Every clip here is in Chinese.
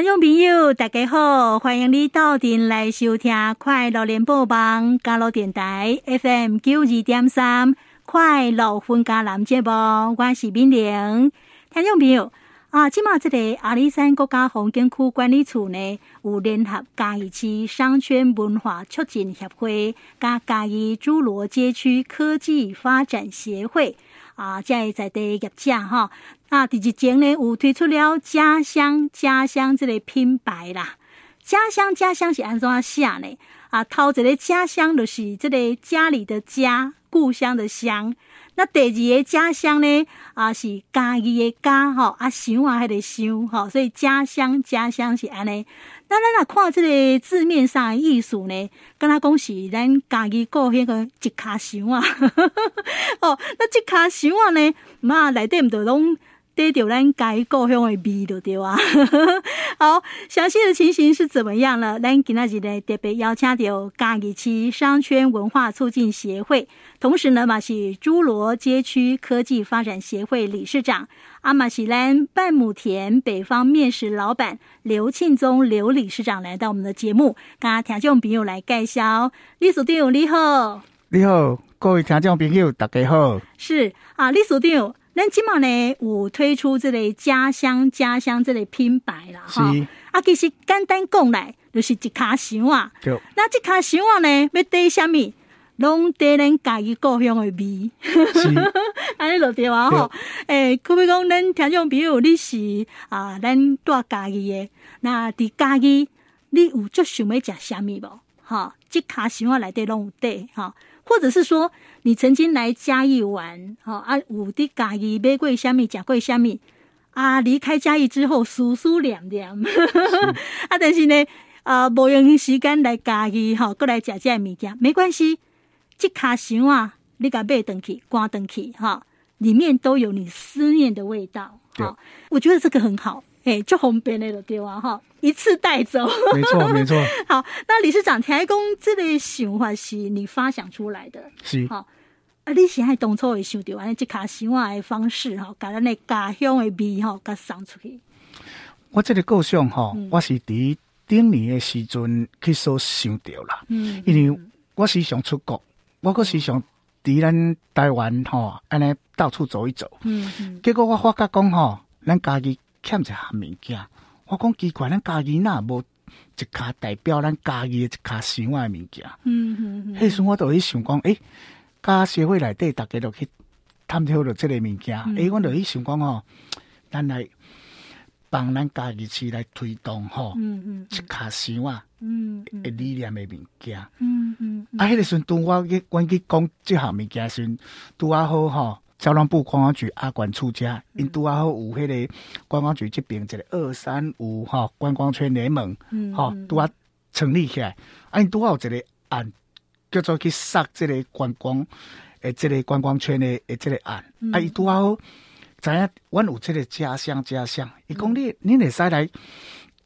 听众朋友，大家好，欢迎你到店来收听快乐联播网加乐电台 FM 九二点三快乐分家男节目，我是敏玲。听众朋友啊，今嘛这个阿里山国家风景区管理处呢，有联合嘉义市商圈文化促进协会、加嘉义侏罗街区科技发展协会啊，在在地业者哈。啊，第一前呢有推出了家乡家乡这个品牌啦。家乡家乡是安怎写呢？啊，头一个家乡就是这个家里的家，故乡的乡。那第二个家乡呢？啊，是家己的家吼，啊，乡啊还得乡吼，所以家乡家乡是安尼。那咱来看这个字面上的意思呢，跟他讲是咱家己故乡的一卡乡啊。哦，那这卡乡啊呢，嘛内底唔着拢。得到咱家己故乡的味就对啊。好，详细的情形是怎么样呢？咱今仔日呢特别邀请到嘉义市商圈文化促进协会，同时呢嘛是诸罗街区科技发展协会理事长阿玛西兰半亩田北方面食老板刘庆宗刘理事长来到我们的节目，跟听众朋友来介绍。理事长你好，你好，各位听众朋友大家好。是啊，理事长。咱今晚呢，有推出这类家乡家乡这类品牌啦，哈。啊，其实简单讲来，就是一卡乡啊。那这卡乡啊呢，要带什么？拢带咱家己故乡的味。是。安尼就对啊，吼。诶，可比讲咱听众朋友，你是啊，咱住家己的，那伫家己，你有足想要食啥物无？哈，即卡乡啊内底拢有带，哈。或者是说，你曾经来嘉义玩，哈啊，有伫嘉义买过虾米，食过虾米，啊，离开嘉义之后，酥酥凉凉，啊，但是呢，啊，无用时间来嘉义，吼，过来食这物件，没关系，这卡箱啊，你甲买登去，挂登去，哈，里面都有你思念的味道，哈，我觉得这个很好。哎，就方便的对啊，哈，一次带走。没错，没错。好，那理事长台工这类想法是你发想出来的，是好。啊，你现在当初会想到安尼这卡想法的方式哈，把咱的家乡的味哈，给送出去。我这个构想哈，我是伫顶年的时阵去所想到啦。嗯，因为我是想出国，我个时常伫咱台湾吼，安尼到处走一走。嗯嗯。结果我发觉讲吼，咱家己。欠一项物件，我讲奇怪，咱家己那无一卡代表咱家己的一卡想法的物件。嗯嗯嗯。迄时我就去想讲，诶、欸，家协会内底大家都去探讨着即个物件。诶、嗯欸，我就去想讲吼，咱来帮咱家己市来推动吼，嗯嗯，一卡想啊，嗯，诶，理念的物件。嗯嗯。啊，迄个时阵，拄我去阮去讲即项物件时阵，拄啊好吼。交通部观光局阿管处家，因拄啊好有迄个观光局即边一个二三五吼观光圈联盟，吼拄啊成立起来，啊因拄啊有一个案叫做去杀即个观光诶，即个观光圈的诶即个案，嗯、啊伊拄啊好知影，阮有这个家乡家乡，伊讲你你会使来。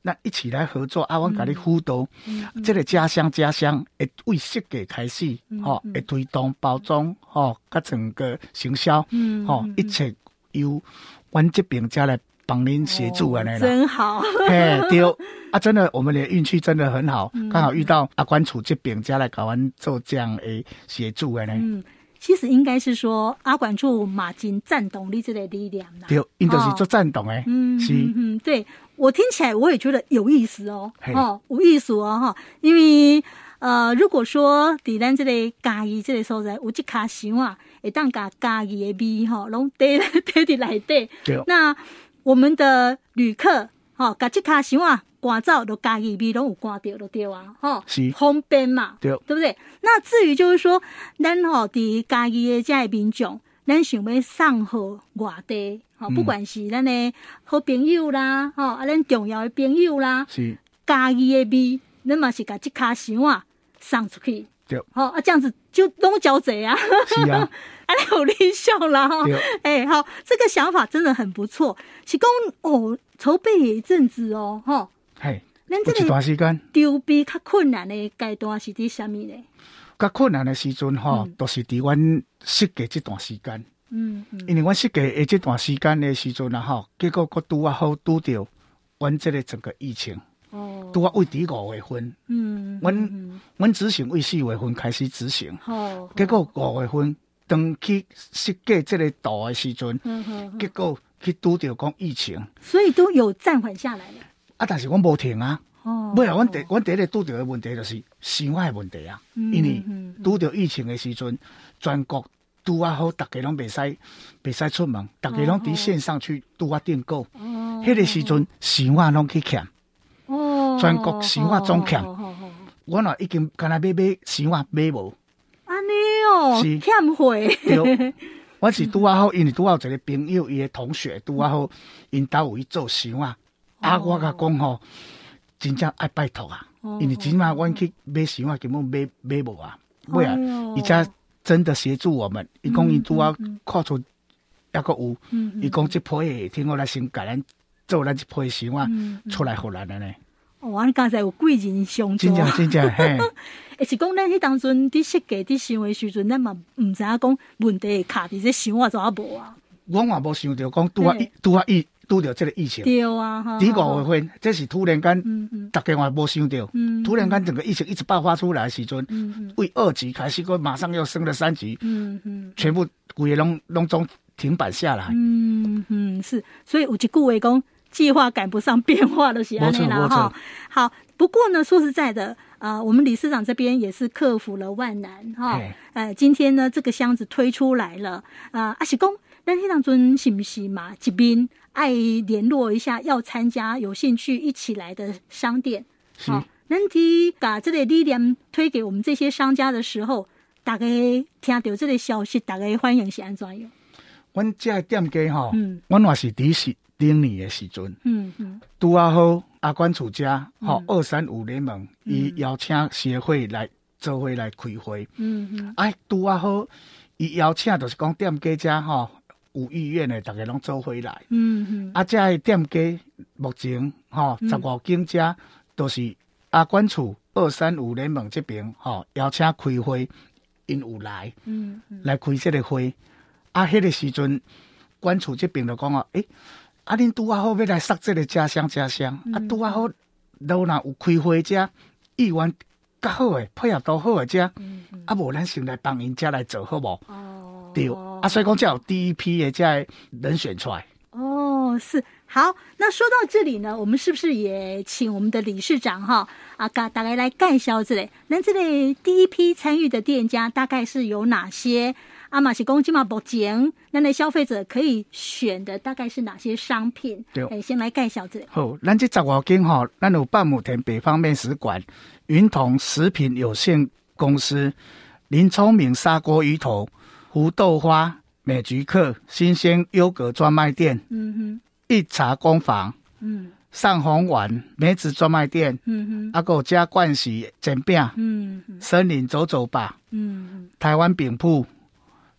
那一起来合作，啊，我甲你辅导，嗯嗯、这个家乡家乡会为设计开始，吼、嗯，会、嗯、推动包装，吼，甲整个行销，吼、嗯嗯，一切由阮这边家来帮您协助安尼啦。真好，嘿，对，啊，真的，我们的运气真的很好，刚、嗯、好遇到阿关处这边家来搞完做这样诶协助安尼。嗯，其实应该是说阿管处马金赞同你这个力量啦。对，因都是做赞同诶，嗯，是，嗯，对。我听起来我也觉得有意思哦，哦，有意思哦，哈，因为呃，如果说在咱这个嘉义这个所在有一卡乡啊，会当甲嘉义的味哈，拢带带 伫内底，对，那我们的旅客哈，甲这卡乡啊，赶走都嘉义味拢有赶到，就对啊，吼，是。方便嘛，对，对不对？那至于就是说，咱吼伫家己的这些民众，咱想要送互外地吼。不管是咱的好朋友啦，吼、嗯，啊，咱重要的朋友啦，是。家己的味，咱嘛是甲这卡箱啊送出去，对，好啊，这样子就拢交贼啊，是啊，啊，你有理想啦，哈，哎、欸，好，这个想法真的很不错，是讲哦，筹备一阵子哦，哈，嘿，咱这段时间。筹备较困难的阶段是伫啥物呢？较困难的时阵哈，都是伫阮设计这段时间。嗯，嗯，因为阮设计诶这段时间的时阵啊，吼，结果佫拄啊好拄着阮这个整个疫情，哦，拄啊为第五月份，嗯，阮阮执行为四月份开始执行，哦，结果五月份当去设计这个图的时阵，嗯哼，结果去拄着讲疫情，所以都有暂缓下来了。啊，但是阮无停啊，哦，尾啊，阮第阮第一个拄着的问题就是生活的问题啊，因为拄着疫情的时阵，全国。拄啊好，大家拢袂使袂使出门，大家拢伫线上去拄啊订购。哦，迄个时阵生活拢去欠。哦，全国生活总欠。我若已经干那买买生活买无。安尼哦，是欠货。对，我是拄啊好，因为拄啊有一个朋友，伊的同学拄啊好，因兜有去做想法。啊，我甲讲吼，真正爱拜托啊，因为真嘛，阮去买箱啊根本买买无啊，买啊，伊才。真的协助我们，伊讲伊拄啊看出抑个有，伊讲即批听我来先甲咱做咱即批箱啊出来互咱的呢。哦，你刚才有贵人相助，真正真正嘿。也是讲咱迄当阵伫设计伫想的时阵，咱嘛毋知影讲问题卡伫这想法怎啊无啊？我嘛无想着讲拄啊拄啊疫拄着这个疫情。对啊，哈。第五月份，这是突然间，大家嘛无想着，突然间整个疫情一直爆发出来的时阵，为二级开始，过马上又升了三级，嗯嗯，全部规个拢拢总停摆下来。嗯嗯，是，所以有一句话讲。计划赶不上变化的是安内啦哈。好，不过呢，说实在的，啊、呃，我们理事长这边也是克服了万难哈。呃，今天呢，这个箱子推出来了，啊，阿喜公，那理事长是不是嘛？这边爱联络一下要参加、有兴趣一起来的商店。好，那你把这个力量推给我们这些商家的时候，大家听到这个消息，大家欢迎是安怎样？我这店家哈，嗯，我也是第一次。顶年的时阵，嗯嗯，拄啊好阿关楚家，吼二三五联盟，伊邀请协会来做会来开会，嗯嗯，哎拄啊好，伊邀请就是讲店家家吼有意愿的，大家拢做回来，嗯嗯，啊这个店家目前吼十五间家都是阿关处二三五联盟这边吼邀请开会，因有来，嗯嗯，来开这个会，啊迄个时阵关处这边就讲啊，诶。啊！恁拄啊好，要来杀这个家乡家乡。嗯、啊，拄啊好，都若有开会者，意愿较好诶，配合都好诶者。嗯嗯、啊，无咱先来帮因家来做好无？哦，对。啊，所以讲才有第一批的在人选出来。哦，是好。那说到这里呢，我们是不是也请我们的理事长哈啊，大大概来介绍这里？那这里第一批参与的店家大概是有哪些？阿玛是公鸡嘛，目前那那消费者可以选的大概是哪些商品？对，哎，先来介绍这。好，咱这十五间哈，咱有半亩田北方面食馆、云彤食品有限公司、林聪明砂锅鱼头、胡豆花、美菊客、新鲜优格专卖店，嗯哼，一茶工坊，嗯，上红丸梅子专卖店，嗯哼，阿狗家冠喜煎饼，嗯哼，森林走走吧，嗯哼，台湾饼铺。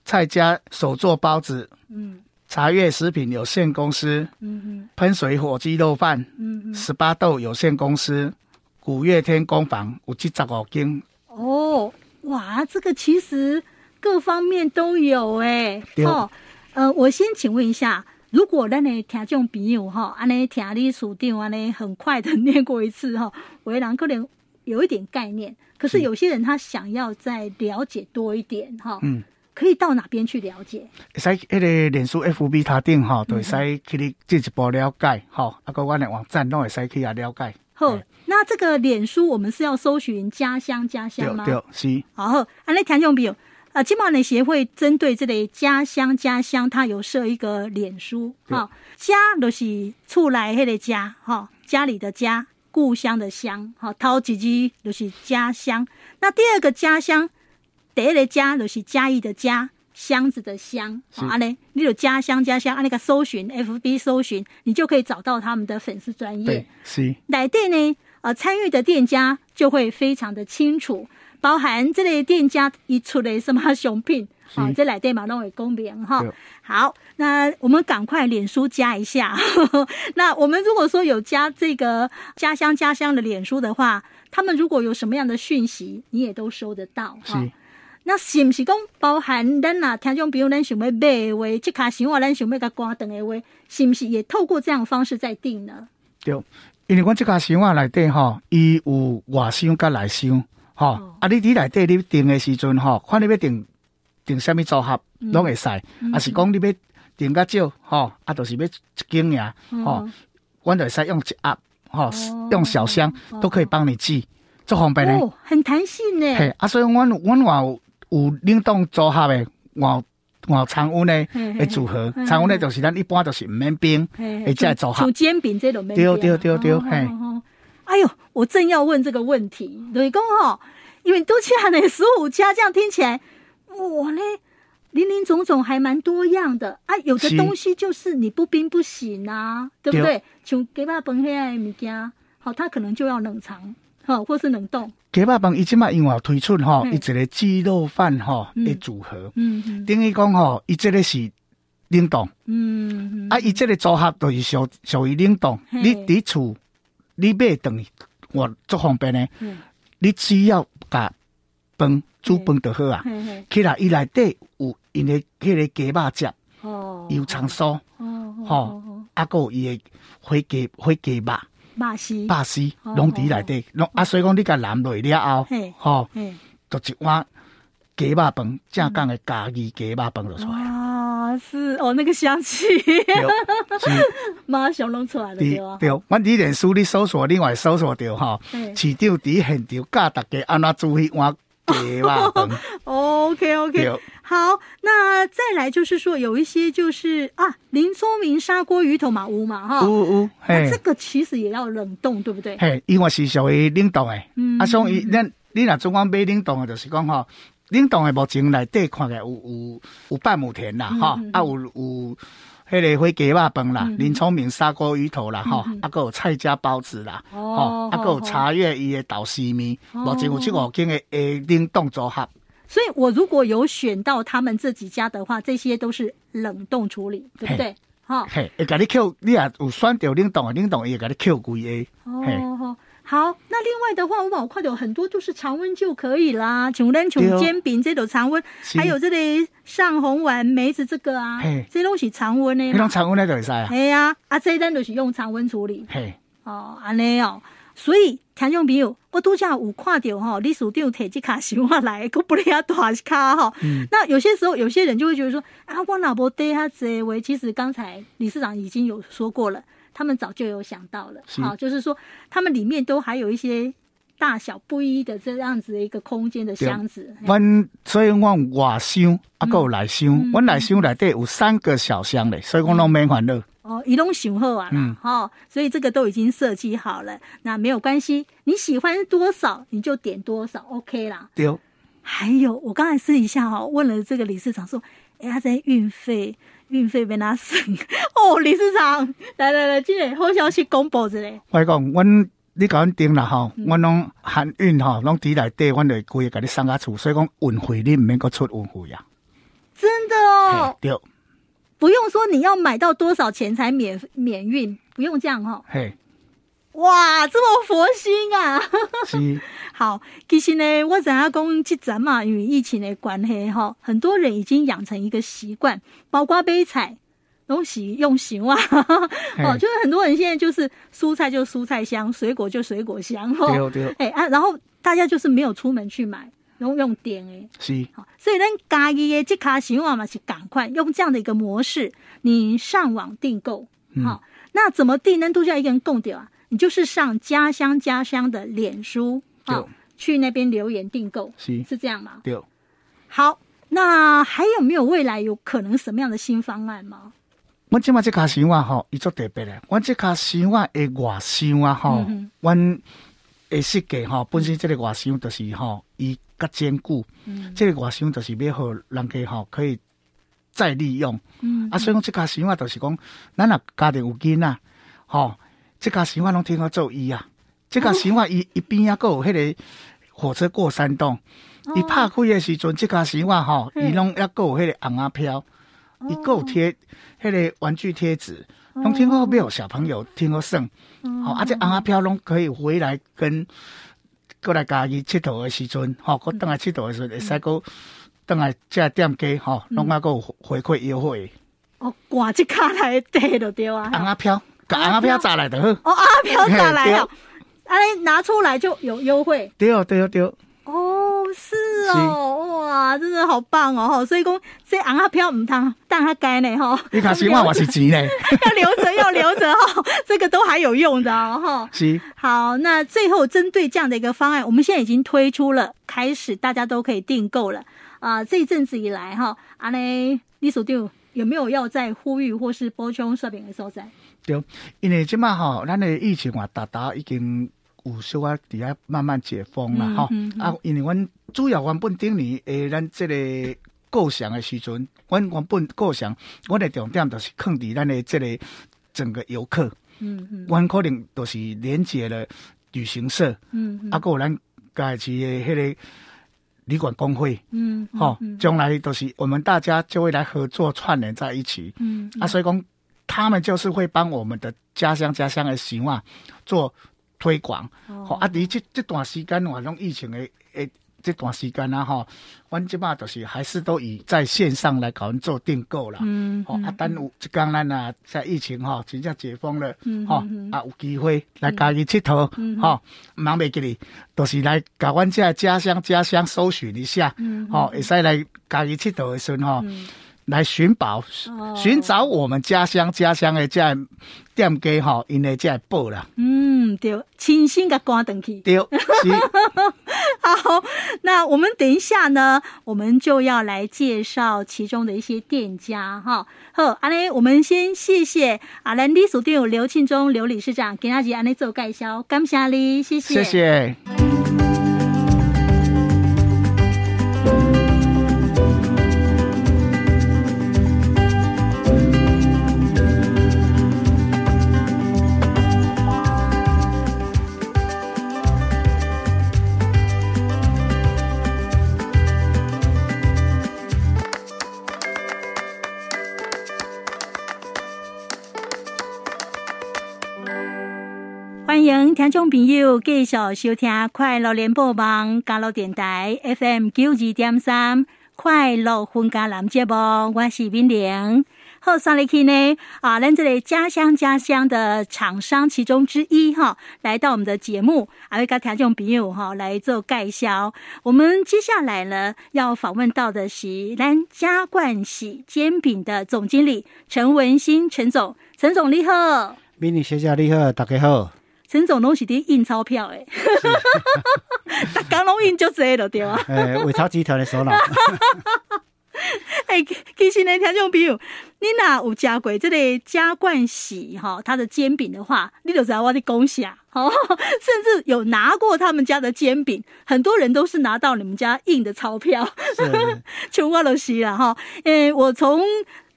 蔡家手做包子，嗯，茶叶食品有限公司，嗯哼，喷水火鸡肉饭，嗯，十八豆有限公司，古月天工坊有七十五间。哦，哇，这个其实各方面都有哎。哦，呃，我先请问一下，如果咱的听众朋友哈，安尼听你书店安尼很快的念过一次哈，有的人可能有一点概念，可是有些人他想要再了解多一点哈，嗯。可以到哪边去了解？使迄个脸书 FB 他顶哈，都会使去你进一步了解哈。啊，个我的网站都会使去啊了解。好，那这个脸书我们是要搜寻家乡家乡吗？对，是。好，啊，那听众朋友，啊，金马人协会针对这类家乡家乡，它有设一个脸书。好，家就是厝来迄个家，哈，家里的家，故乡的乡，好，头一句就是家乡。那第二个家乡。第一个家就是嘉义的家，箱子的箱，好啊嘞，你有家乡家乡啊，那个搜寻 FB 搜寻，你就可以找到他们的粉丝专业。对，是。来店呢，呃，参与的店家就会非常的清楚，包含这类店家一出的什么商品，好是，这来店嘛都会公平哈。好，那我们赶快脸书加一下。那我们如果说有加这个家乡家乡的脸书的话，他们如果有什么样的讯息，你也都收得到哈。那是不是讲包含咱啊？听众朋友，咱想要买的话，即卡想话，咱想要甲关灯的话，是不是也透过这样的方式在定呢？对，因为阮即卡想话内底吼，伊有外箱甲内箱，吼、哦，啊，你伫内底你订的时阵吼，看你要订订什么组合，拢会使，啊、嗯，是讲你要订较少，吼，啊，就是要一斤尔，吼，阮就会使用一盒，吼，用小箱都可以帮你寄，足方便的，哦，很弹性呢。嘿，啊，所以阮阮有有冷冻组合的，我。我常温的诶组合，常温的就是咱一般都是唔免冰，诶，再组合。像煎饼这种。对对对对，嘿。哎呦，我正要问这个问题，雷公哈，因为都吃了那十五家，这样听起来，我嘞，林林总总还蛮多样的啊。有的东西就是你不冰不行啊，对不对？像鸡巴饭那样的物件，好，它可能就要冷藏，好，或是冷冻。鸡巴饭伊即马因为推出吼，伊一个鸡肉饭吼的组合，嗯等于讲吼，伊这个是冷冻，嗯，啊，伊这个组合就是属属于冷冻。你伫厝你买顿我足方便的，你只要甲饭煮饭就好啊。起来伊内底有因的迄个鸡肉汁，哦，油葱酥，哦，吼，啊，搁有伊的火鸡火鸡肉。巴西，巴西，拢伫内底，拢啊，所以讲你甲淋落了后，吼，就一碗鸡肉饭，正港的家己鸡肉饭就出来。啊，是哦，那个香气，马上弄出来了，对啊。对，阮伫脸书你搜索，另外搜索到吼，市场伫现场教大家安怎煮迄碗鸡肉饭。OK OK。好，那再来就是说，有一些就是啊，林聪明砂锅鱼头嘛，乌嘛哈，乌乌，那这个其实也要冷冻，对不对？嘿，因为是属于冷冻的，嗯，啊，所以咱你若总讲买冷冻的，就是讲哈，冷冻的目前来底看起来有有有半亩田啦，哈，啊有有迄个火鸡肉饭啦，林聪明砂锅鱼头啦，哈，啊，个有菜加包子啦，哦，啊，个有茶叶伊的豆丝米，目前有七五间的诶冷冻组合。所以，我如果有选到他们这几家的话，这些都是冷冻处理，对不对？好，嘿，会给你扣，你也有选到冷冻的，冷冻也给你扣贵的。哦，好，那另外的话，我往快点，很多就是常温就可以啦，像咱像煎饼这种常温，还有这里上红丸梅子这个啊，这东西常温的，常温的就会使啊。对啊，啊，这单都是用常温处理。嘿，哦，安尼哦。所以听众朋友，我都叫有看到哈，李署长提这卡想法来，可不哩啊大卡哈。那有些时候，有些人就会觉得说啊，我老婆带他这位？其实刚才理事长已经有说过了，他们早就有想到了。好就是说他们里面都还有一些大小不一的这样子的一个空间的箱子。阮对所以我外箱啊，够内箱，阮内箱内底有三个小箱嘞，所以讲拢免烦恼。哦，移动型号啊，嗯，好，所以这个都已经设计好了，那没有关系，你喜欢多少你就点多少，OK 啦。对。还有，我刚才私底下哈问了这个理事长说，哎，他在运费，运费被他省 哦，理事长，来来来，今天好消息公布着嘞。我讲，阮你甲阮订了哈，阮拢含运哈，拢伫内底，阮就规个给你送家厝，所以讲运费你毋免阁出运费呀。真的哦。对。不用说你要买到多少钱才免免运，不用这样哈、哦。嘿，哇，这么佛心啊！是。好，其实呢，我想要讲这阵嘛，因为疫情的关系哈，很多人已经养成一个习惯，包括杯菜东西用行啊。嘿哦，就是很多人现在就是蔬菜就蔬菜香，水果就水果香。对对。哎啊，然后大家就是没有出门去买。然后用点哎，是好，所以咱家己的这卡行网嘛是赶快用这样的一个模式，你上网订购，好，那怎么订呢？都叫一个人共点啊，你就是上家乡家乡的脸书，啊，去那边留言订购，是。是这样吗？对，好，那还有没有未来有可能什么样的新方案吗？我今嘛这卡行网哈，伊做特别的，我这卡行网的外箱啊哈，我的设计哈，本身这个外箱就是哈，伊。较坚固，嗯，这个外箱就是要好人家吼可以再利用，嗯，啊，所以讲这个箱啊，就是讲，咱若家庭有囡仔，吼，这个箱啊拢听我做伊啊，这个箱啊，伊 伊边啊，搁有迄个火车过山洞，伊拍开的时阵，这个箱啊，吼，伊拢抑搁有迄个红啊飘，伊搁有贴迄个玩具贴纸，拢听我有小朋友听我耍，好，啊，这红啊飘拢可以回来跟。过来家己佚佗的时阵，吼，过等来佚佗的时阵，会使过等来这店家，吼，拢啊个回馈优惠。哦，挂一卡来得就对啊。红阿飘，把阿飘砸来的，哦，阿飘砸来了，哎，拿出来就有优惠，对哦，对哦，对哦。哦，是哦，哇，真的好棒哦！所以讲这红阿飘唔通当他该呢哈。你看希望我是钱呢，要留着要留着哈，这个都还有用的哈。是。好，那最后针对这样的一个方案，我们现在已经推出了，开始大家都可以订购了啊、呃。这一阵子以来哈，阿内李所长有没有要再呼吁或是播充说明的所在？对，因为这嘛吼，咱的疫情啊，达达已经。有小啊，底下慢慢解封了吼、嗯嗯嗯。啊，因为阮主要原本顶年诶，咱即个构想的时阵，阮原本构想，阮的重点就是放伫咱的即个整个游客。嗯嗯。阮可能都是连接了旅行社。嗯，嗯。啊，个咱家己的迄个旅馆工会。嗯。吼、嗯，将、哦、来都是我们大家就会来合作串联在一起。嗯。嗯啊，所以讲，他们就是会帮我们的家乡家乡的习惯做。推广，吼、哦、啊！你这这段时间，我种疫情的诶，这段时间啊，吼，阮即马就是还是都以在线上来搞做订购啦。嗯，吼、嗯、啊，等有一天咱啊，在疫情吼真正解封了，吼、嗯嗯、啊，有机会来家己佚佗，吼、嗯，忙袂记哩，都是来甲阮这家乡家乡搜寻一下，吼、嗯，会、嗯、使来家己佚佗的时阵吼。嗯来寻宝，寻找我们家乡家乡的这店家哈，因为这宝啦。嗯，对，亲身个关灯去。对，是。好，那我们等一下呢，我们就要来介绍其中的一些店家哈。好，安尼，我们先谢谢阿兰理事长刘庆忠刘理事长给大家安尼做介绍，感谢你，谢谢。谢谢。众朋友继续收听快乐联播网加乐电台 FM 九二点三快乐分家男节目，我是冰玲。好，上来去呢啊，咱这里家乡家乡的厂商其中之一哈，来到我们的节目，还会跟听众朋友哈来做介绍。我们接下来呢要访问到的是咱嘉冠喜煎饼的总经理陈文新陈总，陈总你好，美女学姐你好，大家好。陈总拢是伫印钞票诶，大家拢印就这了对啊？诶，伟超集团的首脑。诶，其实呢，听众朋友，你若有食过这个加冠喜哈，他的煎饼的话，你就知道我的恭喜啊！哦，甚至有拿过他们家的煎饼，很多人都是拿到你们家印的钞票，全我都是了哈。诶，我从。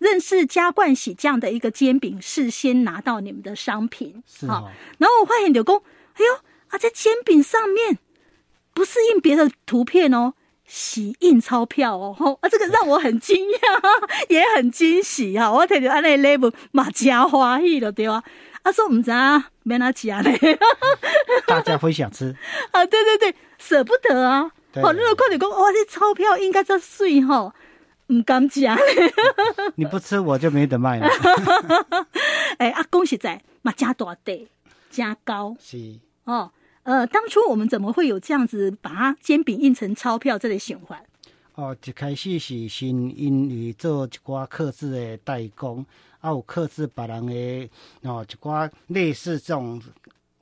认识加冠喜这样的一个煎饼，事先拿到你们的商品，是哦。然后我发现柳工，哎呦，啊，在煎饼上面不是印别的图片哦，喜印钞票哦，啊，这个让我很惊讶，也很惊喜哈。我睇到安那 label 嘛，加欢喜了对啊？啊，说我们家没拿起啊嘞，大家会想吃 啊，对对对，舍不得啊。好，那个快点工，哇，这钞票应该在碎哈。唔敢食，你不吃我就没得卖了。哎，啊，恭喜仔，嘛加大地加高是哦。呃，当初我们怎么会有这样子把它煎饼印成钞票这类循环？哦，一开始是先因为做一寡刻制的代工，啊，有刻制别人的哦一寡类似这种。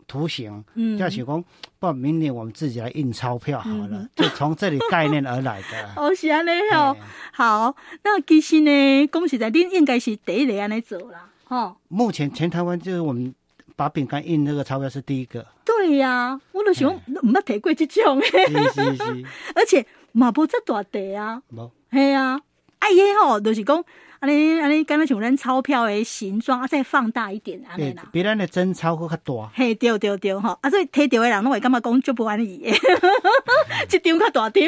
图形，嗯，就想讲，不，明年我们自己来印钞票好了，嗯、就从这里概念而来的。哦，是安尼哦，好，那其实呢，恭喜在您应该是第一个安尼做啦，哦。目前全台湾就是我们把饼干印那个钞票是第一个。对呀、啊，我都想唔捌提过这种，是是是，而且嘛不这大地啊，冇，系啊，哎呀吼，就是讲。安尼安尼，刚刚像咱钞票的形状啊，再放大一点安尼啦。比咱的真钞搁较大。嘿，对对对，吼，啊，所以摕到的人拢会感觉讲足不安逸，一张较大张。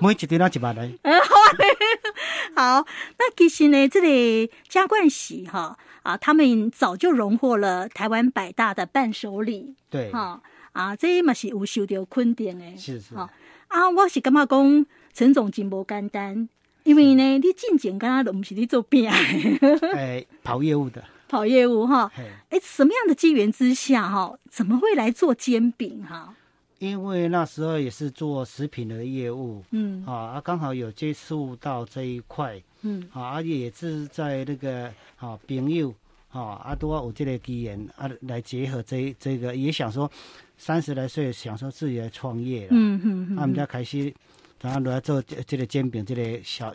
每一张都一万来。好，那其实呢，这里加冠喜哈啊，他们早就荣获了台湾百大的伴手礼。对。哈啊，这嘛是有受到肯定的。是是。啊，我是感觉讲陈总真无简单。因为呢，你进前刚刚都不是你做饼，哎，跑业务的。跑业务哈。哎，什么样的机缘之下哈，怎么会来做煎饼哈？因为那时候也是做食品的业务，嗯，啊，刚好有接触到这一块，嗯，啊，而且也是在那个啊朋友，啊，阿多有这个机缘啊，来结合这这个，也想说三十来岁想说自己来创业，嗯嗯嗯，他们家开始。然后来做这这个煎饼，这个小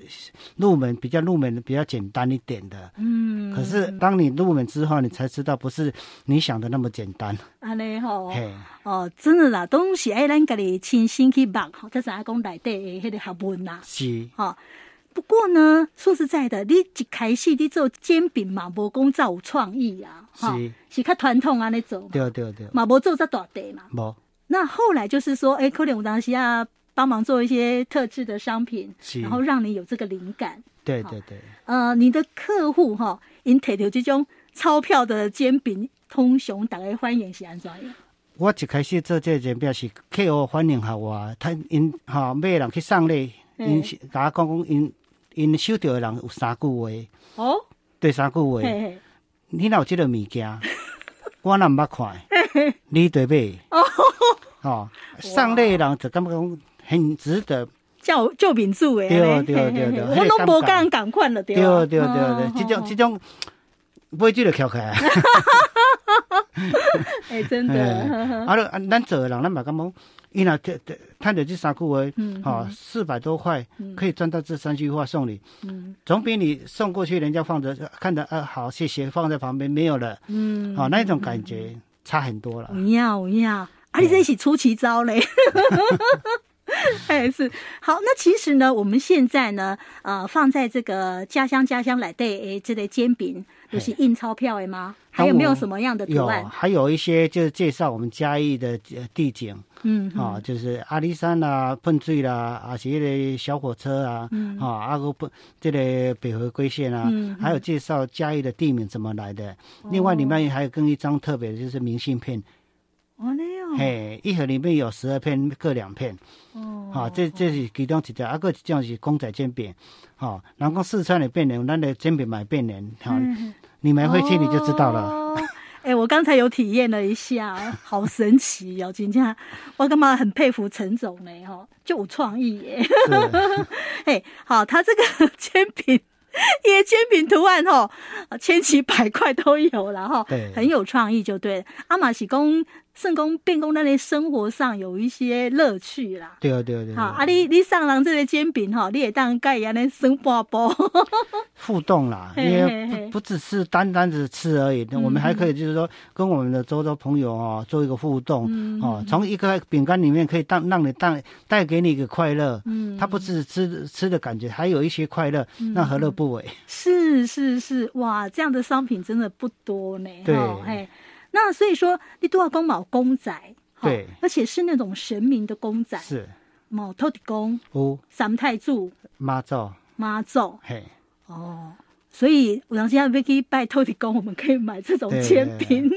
入门比较入门比较简单一点的。嗯。可是当你入门之后，你才知道不是你想的那么简单。安尼吼。嘿。哦，真的啦，东西爱咱家己亲身去摸，才知影讲内底的迄个学问啦。是。哦，不过呢，说实在的，你一开始你做煎饼嘛，无讲这有创意啊。是。是较传统安尼做。对对对。嘛无做这大地嘛。无。那后来就是说，哎，可能有当时啊。帮忙做一些特制的商品，然后让你有这个灵感。对对对。呃，你的客户哈，因摕到这种钞票的煎饼，通常大家欢迎是安怎样？我一开始做这个煎饼是客户欢迎下我，他因哈买人去送礼，因甲我讲讲因因收到的人有三句话。哦。对三句话。你若有这个物件，我若毋捌看，你得买。哦。哦，送礼的人就感觉讲。很值得，叫叫民主诶，对对对对，我拢无敢赶快了，对对对对对，这种这种买就得翘开。哎，真的。啊，咱做的人，咱嘛感觉，伊若他他的这三句话，哈，四百多块可以赚到这三句话送你，嗯，总比你送过去，人家放着看着，啊，好，谢谢，放在旁边没有了，嗯，好，那一种感觉差很多了。不要不要，啊，你这是出奇招嘞。哎，是好。那其实呢，我们现在呢，呃，放在这个家乡家乡来对，哎，这类煎饼都是印钞票的吗？还有没有什么样的图案？有，还有一些就是介绍我们嘉义的地景，嗯，啊，就是阿里山啦、喷水啦，啊，是那个小火车啊，嗯，啊，阿个不，这个北回归线啊，嗯，还有介绍嘉义的地名怎么来的。另外里面还有更一张特别的就是明信片。哦，那样。嘿，一盒里面有十二片，各两片。哦。好，这这是其中一条，啊，个一种是公仔煎饼。好，然后四川的变脸，咱的煎饼买变脸。好，你买回去你就知道了。哎，我刚才有体验了一下，好神奇哦！今天我干嘛很佩服陈总呢？哈，就有创意耶。嘿，好，他这个煎饼，也煎饼图案哈，千奇百怪都有了哈，对，很有创意就对了。阿玛喜公。圣公变公那里生活上有一些乐趣啦，对啊对啊对啊。好，啊。你你上人这个煎饼哈，你也当盖一样的生活。包 互动啦，因为不不只是单单只吃而已，我们还可以就是说跟我们的周周朋友哦做一个互动哦，从一个饼干里面可以当让你带带给你一个快乐，嗯，它不只是吃吃的感觉，还有一些快乐，那何乐不为？是是是，哇，这样的商品真的不多呢，对，嘿。那所以说，你都要讲毛公仔，对，而且是那种神明的公仔，是毛土地公、哦，三太祖、妈祖、妈祖，嘿，哦，所以我现在可以拜土地公，我们可以买这种煎饼，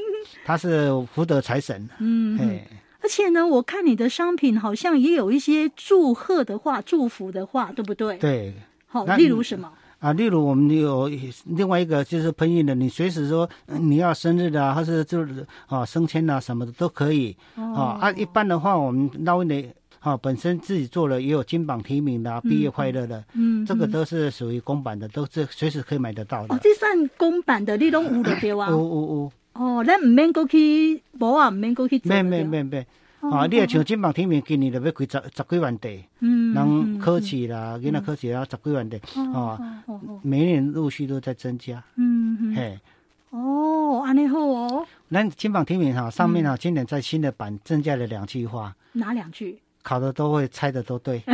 他是福德财神，嗯，嘿，而且呢，我看你的商品好像也有一些祝贺的话、祝福的话，对不对？对，好，例如什么？啊，例如我们有另外一个就是喷印的，你随时说你要生日的啊，或是就是啊升迁啊什么的都可以。哦、啊，一般的话我们那位的啊本身自己做了也有金榜题名的、啊，毕、嗯、业快乐的，嗯，这个都是属于公版的，都是随时可以买得到的。哦，这算公版的，你拢有的对啊。有有有。哦，那唔免过去，无啊，唔免过去。免免免免。啊，你也像金榜题名，今年就要开十十几万地，嗯，人考试啦，囡仔考试啊，十几万地，哦，每年陆续都在增加，嗯，嘿，哦，安尼好哦。咱金榜题名哈，上面哈，今年在新的版增加了两句话，哪两句？考的都会，猜的都对。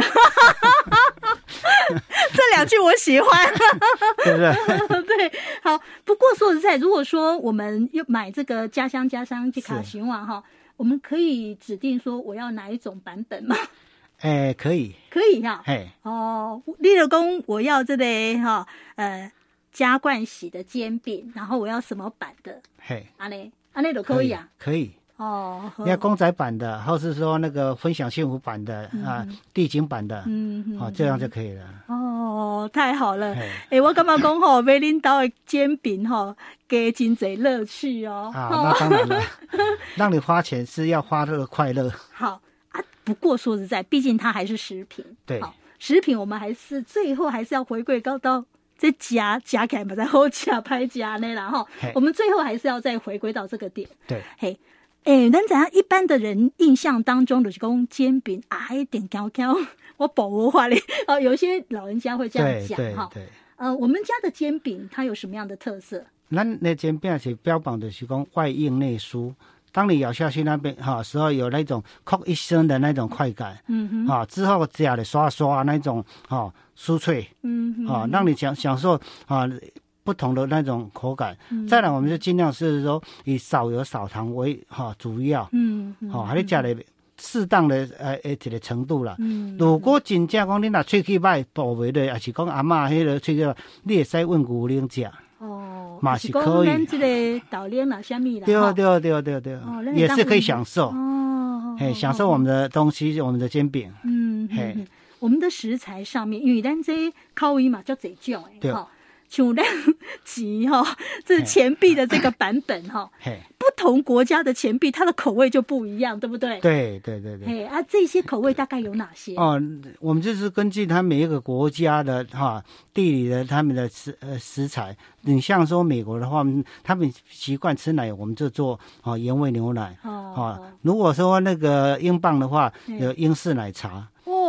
这两句我喜欢，对不对？对，好。不过说实在，如果说我们要买这个家乡家乡这卡行网哈。我们可以指定说我要哪一种版本吗？哎，可以，可以哈。哎，哦，立了功，我要这个哈，呃，加冠喜的煎饼，然后我要什么版的？嘿，阿内阿内都可以啊，可以。哦，你要公仔版的，或是说那个分享幸福版的啊，地景版的，嗯，好，这样就可以了。哦，哦，太好了！哎、欸，我感觉讲吼，买恁兜的煎饼吼，给真侪乐趣哦。啊，那当然了，让你花钱是要花这个快乐。好啊，不过说实在，毕竟它还是食品。对，食品我们还是最后还是要回归到到这夹夹起来嘛，在后夹拍夹呢，然后我们最后还是要再回归到这个点。对，嘿。哎，咱怎样？一般的人印象当中就是讲煎饼啊，一点胶胶，我保护话咧。哦，有些老人家会这样讲哈。呃，我们家的煎饼它有什么样的特色？咱那煎饼是标榜的是讲外硬内酥，当你咬下去那边哈时候有那种“咔”一声的那种快感，嗯哼，哈之后夹的刷刷那种哈酥脆，嗯哼，哈让你享享受啊。不同的那种口感，嗯、再来我们就尽量是说以少油少糖为哈主要，嗯，好、嗯，还得加的适当的呃呃这个程度啦。嗯，如果真正讲你那喙齿歹部位的，还是讲阿嬷迄个喙齿，你也使问牛奶吃。哦，嘛是可以。咱这个豆奶啦，虾米啦？对对对对对，哦、也是可以享受。哦，嘿，享受我们的东西，我们的煎饼。嗯，嘿，我们的食材上面，因为咱这口味嘛，叫这种诶，对。数量级哈，这是钱币的这个版本哈。不同国家的钱币，它的口味就不一样，对不对？对对对对。嘿啊，这些口味大概有哪些？哦，我们就是根据它每一个国家的哈地理的他们的食呃食材。你像说美国的话，他们习惯吃奶，我们就做啊原味牛奶。哦。啊，如果说那个英镑的话，有英式奶茶。哦，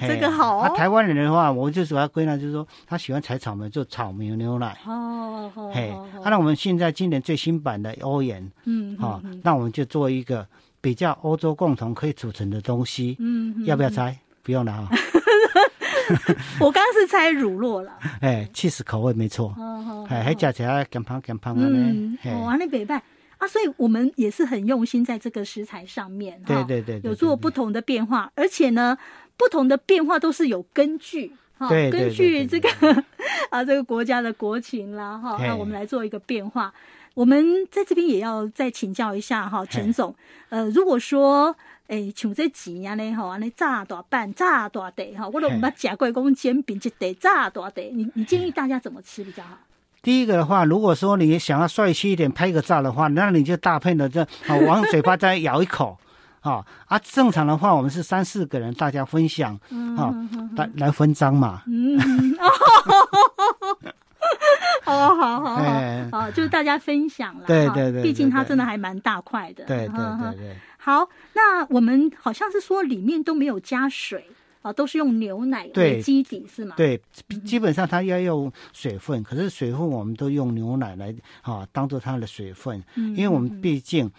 这个好。啊，台湾人的话，我们就主要归纳就是说，他喜欢采草莓，就草莓牛奶。哦，好。嘿，那我们现在今年最新版的欧元，嗯，好，那我们就做一个比较欧洲共同可以组成的东西。嗯，要不要猜？不用了哈。我刚刚是猜乳酪了。哎，cheese 口味没错。哦，哎，还加起来更胖更胖的呢。哦，完了北拜啊，所以我们也是很用心在这个食材上面。对对对，有做不同的变化，而且呢。不同的变化都是有根据，哈，根据这个 啊这个国家的国情啦，哈，那我们来做一个变化。我们在这边也要再请教一下哈，陈总，呃，如果说诶，像这几年呢，哈，那炸大半炸大地哈，或者我们把假贵公煎饼就得炸大地，你你建议大家怎么吃比较好？第一个的话，如果说你想要帅气一点，拍个照的话，那你就搭配的这啊往嘴巴再咬一口。啊啊！正常的话，我们是三四个人，大家分享，啊、嗯，来、嗯、来分赃嘛。嗯，好好 好，好，好，就是大家分享了。对对对，毕竟它真的还蛮大块的。对对对对。好，那我们好像是说里面都没有加水啊，都是用牛奶为基底是吗？对，基本上它要用水分，可是水分我们都用牛奶来啊，当做它的水分，因为我们毕竟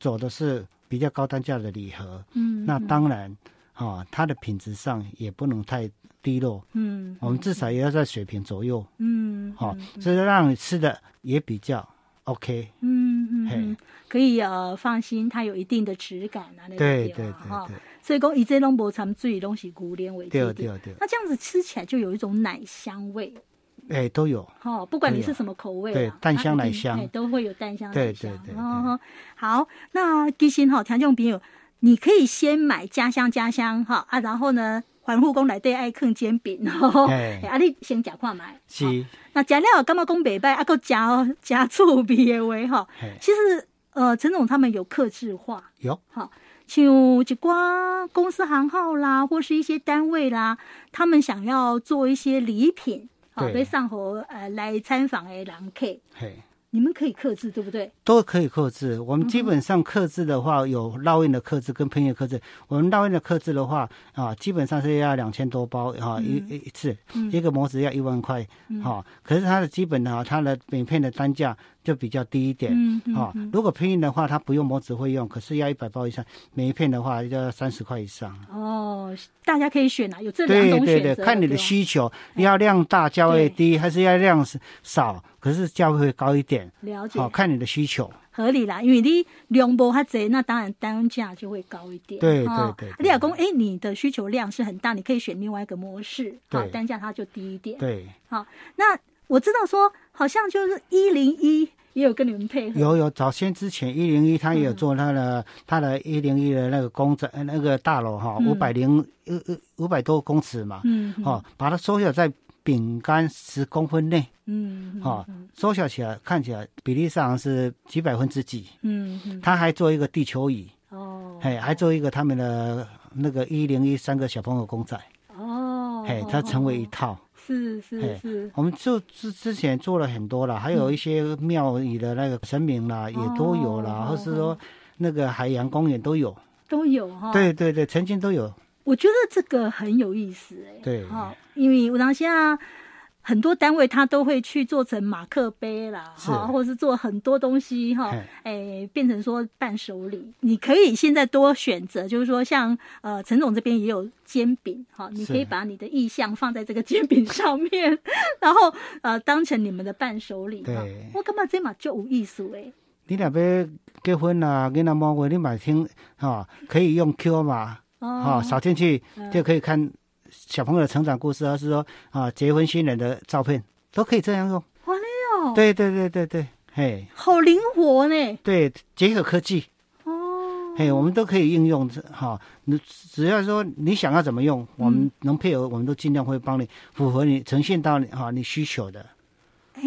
走的是。比较高单价的礼盒，嗯，那当然，哈、哦，它的品质上也不能太低落，嗯，我们至少也要在水平左右，嗯，好、哦，所以让你吃的也比较 OK，嗯嗯，可以呃放心，它有一定的质感啊，那个、对对对对，所以讲以这种不掺水东西古典为基对对对，那这样子吃起来就有一种奶香味。哎，都有。好，不管你是什么口味，对，淡香奶香，都会有淡香奶香。对对对。好，那其实哈，听众朋友，你可以先买家乡家乡哈啊，然后呢，环护工来对爱啃煎饼哈，啊，你先假看买。是。那假料干嘛讲北拜啊？够加加醋比的味哈。其实呃，陈总他们有客制化。有。好，像一寡公司行号啦，或是一些单位啦，他们想要做一些礼品。好，被上火呃来参访的人客，嘿，你们可以克制对不对？都可以克制。我们基本上克制的话，有烙印的克制跟喷液克制。我们烙印的克制的话啊，基本上是要两千多包哈，一一一次，一个模子要一万块哈。可是它的基本的它的每片的单价。就比较低一点，嗯，好、嗯哦。如果拼印的话，它不用模子会用，可是要一百包以上，每一片的话要三十块以上。哦，大家可以选啊，有这两种选择。对对对，看你的需求，你要量大价位低，还是要量少，可是价位会高一点。了解。好、哦，看你的需求。合理啦，因为你量不哈侪，那当然单价就会高一点。对对对，对，对。你老公，哎，你的需求量是很大，你可以选另外一个模式，好，单价它就低一点。对。好，那。我知道说，好像就是一零一也有跟你们配合。有有，早先之前一零一他也有做他的、嗯、他的一零一的那个公仔那个大楼哈，五百零五五百多公尺嘛，嗯，哦，把它缩小在饼干十公分内，嗯，哈、哦，缩小起来看起来比例上是几百分之几，嗯嗯，他还做一个地球仪，哦，嘿，还做一个他们的那个一零一三个小朋友公仔，哦，嘿，它成为一套，是是是，我们就之之前做了很多了，还有一些庙宇的那个神明啦，嗯、也都有啦，或是说那个海洋公园都有，都有哈，对对对，曾经都有。我觉得这个很有意思哎、欸，对，哈，因为我当下很多单位他都会去做成马克杯啦，哈，或者是做很多东西哈，哎，变成说伴手礼。你可以现在多选择，就是说像呃陈总这边也有煎饼，哈，你可以把你的意向放在这个煎饼上面，然后呃当成你们的伴手礼。对，我感觉这嘛就有意思哎？你那边结婚啊，跟他们问你买听哈，可以用 Q 码。哦，扫进去就可以看小朋友的成长故事，还是说啊结婚新人的照片，都可以这样用。哇嘞哦！对对对对对，嘿，好灵活呢。对，结合科技。哦。嘿，我们都可以应用哈，你只要说你想要怎么用，我们能配合，我们都尽量会帮你符合你呈现到你哈你需求的。哎，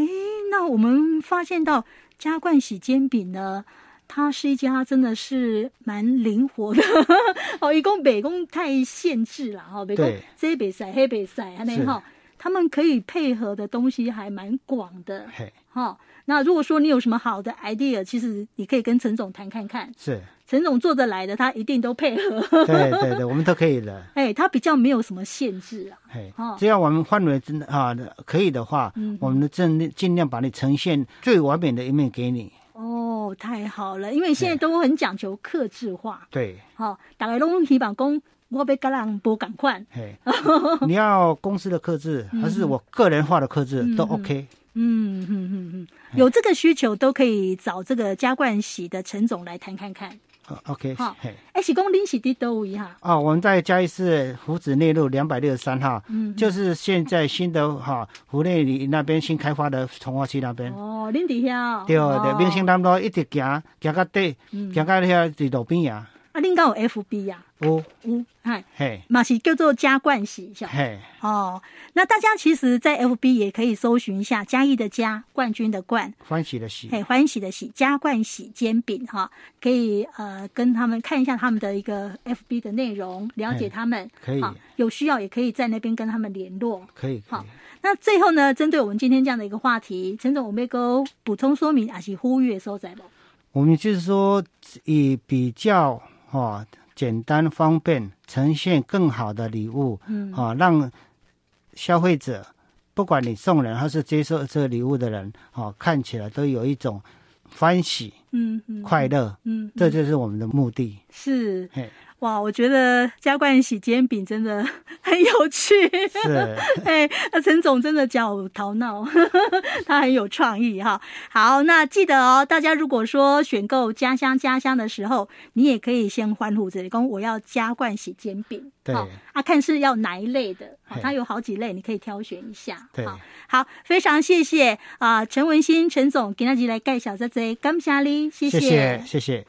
那我们发现到加冠喜煎饼呢？它是一家真的是蛮灵活的，哦，一共北宫太限制了哈，北宫这北赛黑北赛还那哈，他们可以配合的东西还蛮广的，哈。那如果说你有什么好的 idea，其实你可以跟陈总谈看看，是。陈总做得来的，他一定都配合，对对对，我们都可以的，哎，他比较没有什么限制啊，嘿，只要我们范围真的啊可以的话，嗯，我们的尽尽量把你呈现最完美的一面给你。哦，太好了，因为现在都很讲求克制化。对，好、哦，大家都希望讲我被跟人不赶快。嘿，你要公司的克制，还是我个人化的克制、嗯、都 OK。嗯嗯嗯嗯，有这个需求都可以找这个加冠喜的陈总来谈看看。OK，好，哎，是讲您是伫多位哈。哦，我们在嘉义市湖子内路两百六十三号，嗯，就是现在新的哈湖内里那边新开发的从化区那边。哦，恁伫遐。对对，明星南路一直行，行到底，行到遐伫路边呀。啊，恁敢有 FB 呀？有。有，嗨，嘿，嘛是叫做嘉冠喜，嘿，哦，那大家其实，在 FB 也可以搜寻一下嘉义的嘉，冠军的冠，欢喜的喜，嘿，欢喜的喜，加冠喜煎饼哈，可以呃跟他们看一下他们的一个 FB 的内容，了解他们，可以，有需要也可以在那边跟他们联络，可以，好，那最后呢，针对我们今天这样的一个话题，陈总，我们够补充说明，还是呼吁收在不？我们就是说以比较。哦，简单方便，呈现更好的礼物，嗯，哦，让消费者，不管你送人还是接受这个礼物的人，哦，看起来都有一种欢喜，嗯，嗯快乐，嗯，嗯，这就是我们的目的。是，嘿。哇，我觉得加冠喜煎饼真的 很有趣。是，哎，那陈总真的叫头脑，他很有创意哈。好，那记得哦，大家如果说选购家乡家乡的时候，你也可以先欢呼这里，公我要加冠喜煎饼。对，啊，看是要哪一类的，它有好几类，你可以挑选一下。对，好，非常谢谢啊，陈文新陈总给大家来介绍这这，感谢你，谢谢，谢谢。